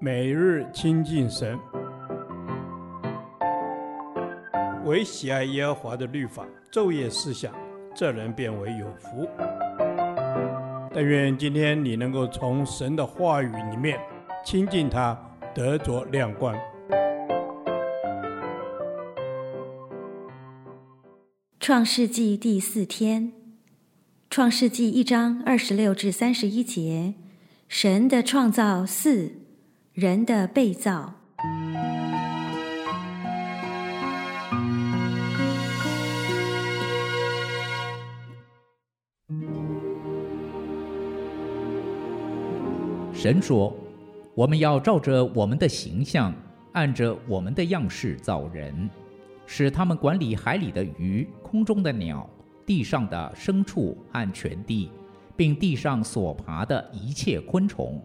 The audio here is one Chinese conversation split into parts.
每日亲近神，唯喜爱耶和华的律法，昼夜思想，这人便为有福。但愿今天你能够从神的话语里面亲近他，得着亮光。创世纪第四天，创世纪一章二十六至三十一节，神的创造四，人的被造。神说：“我们要照着我们的形象，按着我们的样式造人。”使他们管理海里的鱼、空中的鸟、地上的牲畜和全地，并地上所爬的一切昆虫。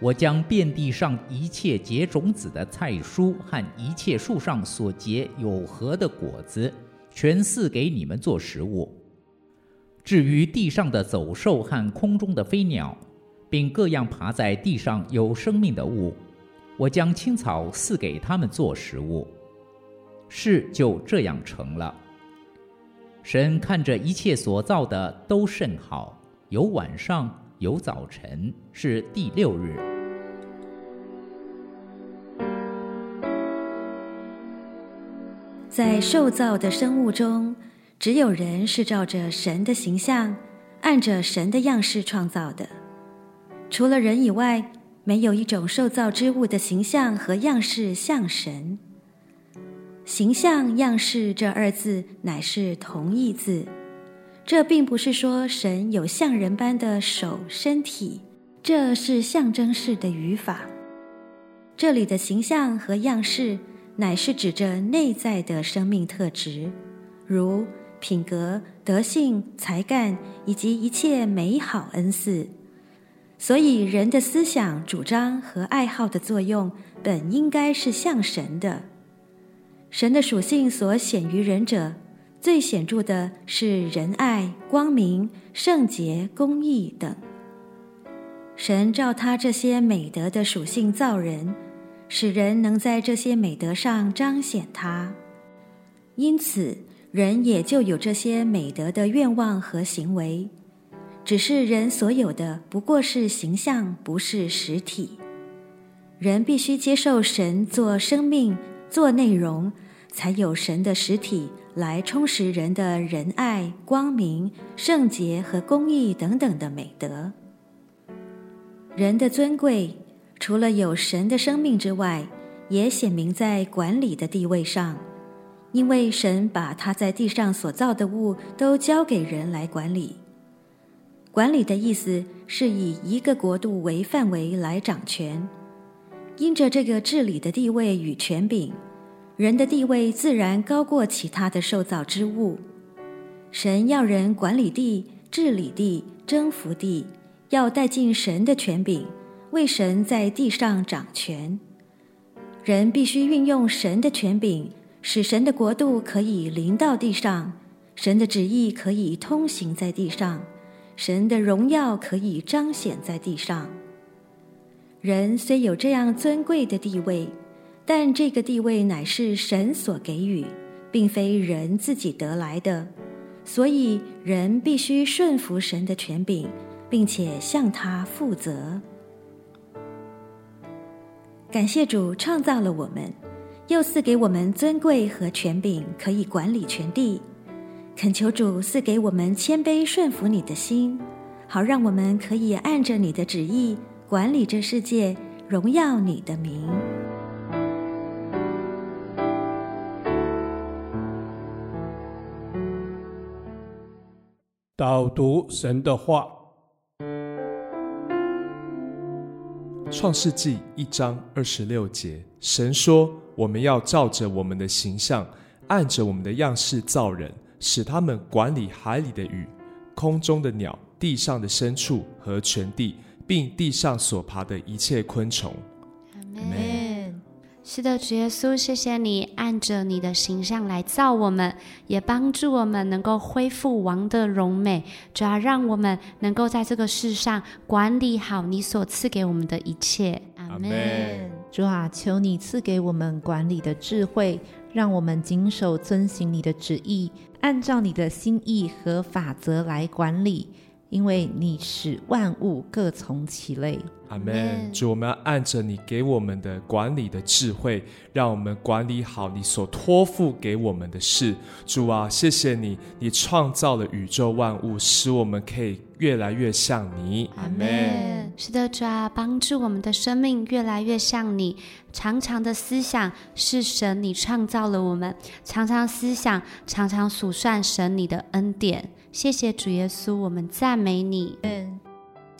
我将遍地上一切结种子的菜蔬和一切树上所结有核的果子，全赐给你们做食物。至于地上的走兽和空中的飞鸟，并各样爬在地上有生命的物，我将青草赐给他们做食物。事就这样成了。”神看着一切所造的都甚好，有晚上，有早晨，是第六日。在受造的生物中，只有人是照着神的形象，按着神的样式创造的。除了人以外，没有一种受造之物的形象和样式像神。形象样式这二字乃是同义字，这并不是说神有像人般的手身体，这是象征式的语法。这里的形象和样式乃是指着内在的生命特质，如品格、德性、才干以及一切美好恩赐。所以人的思想、主张和爱好的作用，本应该是像神的。神的属性所显于人者，最显著的是仁爱、光明、圣洁、公义等。神照他这些美德的属性造人，使人能在这些美德上彰显他。因此，人也就有这些美德的愿望和行为。只是人所有的不过是形象，不是实体。人必须接受神做生命。做内容，才有神的实体来充实人的仁爱、光明、圣洁和公义等等的美德。人的尊贵，除了有神的生命之外，也显明在管理的地位上，因为神把他在地上所造的物都交给人来管理。管理的意思是以一个国度为范围来掌权。因着这个治理的地位与权柄，人的地位自然高过其他的受造之物。神要人管理地、治理地、征服地，要带进神的权柄，为神在地上掌权。人必须运用神的权柄，使神的国度可以临到地上，神的旨意可以通行在地上，神的荣耀可以彰显在地上。人虽有这样尊贵的地位，但这个地位乃是神所给予，并非人自己得来的，所以人必须顺服神的权柄，并且向他负责。感谢主创造了我们，又赐给我们尊贵和权柄，可以管理全地。恳求主赐给我们谦卑顺服你的心，好让我们可以按着你的旨意。管理这世界，荣耀你的名。导读神的话，《创世纪》一章二十六节，神说：“我们要照着我们的形象，按着我们的样式造人，使他们管理海里的鱼、空中的鸟、地上的牲畜和全地，并地上所爬的一切昆虫。是的，主耶稣，谢谢你按着你的形象来造我们，也帮助我们能够恢复王的荣美，主要让我们能够在这个世上管理好你所赐给我们的一切。阿门。主啊，求你赐给我们管理的智慧，让我们谨守遵行你的旨意，按照你的心意和法则来管理，因为你使万物各从其类。阿门。主，我们要按着你给我们的管理的智慧，让我们管理好你所托付给我们的事。主啊，谢谢你，你创造了宇宙万物，使我们可以越来越像你。阿门。是的，主啊，帮助我们的生命越来越像你。常常的思想是神，你创造了我们，常常思想，常常数算神你的恩典。谢谢主耶稣，我们赞美你。嗯。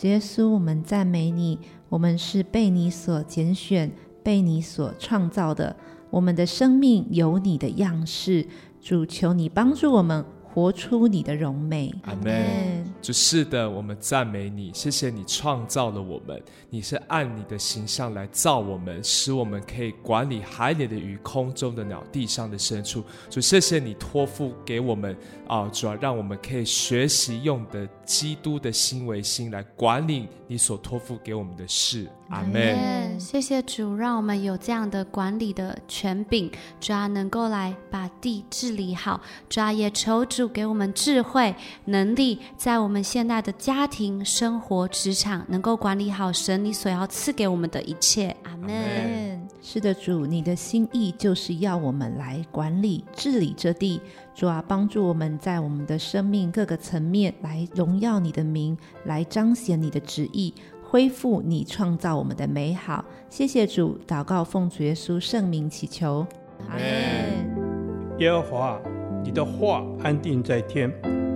耶稣，我们赞美你。我们是被你所拣选、被你所创造的。我们的生命有你的样式。主，求你帮助我们。活出你的荣美，阿门。主，是的，我们赞美你，谢谢你创造了我们，你是按你的形象来造我们，使我们可以管理海里的鱼、空中的鸟、地上的牲畜。主，谢谢你托付给我们啊，主要让我们可以学习用的基督的心为心来管理你所托付给我们的事。阿门。谢谢主，让我们有这样的管理的权柄，主啊能够来把地治理好。主啊也求主给我们智慧、能力，在我们现在的家庭、生活、职场，能够管理好神你所要赐给我们的一切。阿门。是的，主，你的心意就是要我们来管理、治理这地。主啊，帮助我们在我们的生命各个层面来荣耀你的名，来彰显你的旨意。恢复你创造我们的美好，谢谢主，祷告奉主耶稣圣名祈求，阿门。耶和华，你的话安定在天，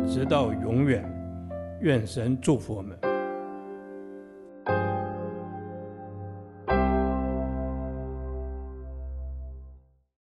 直到永远。愿神祝福我们。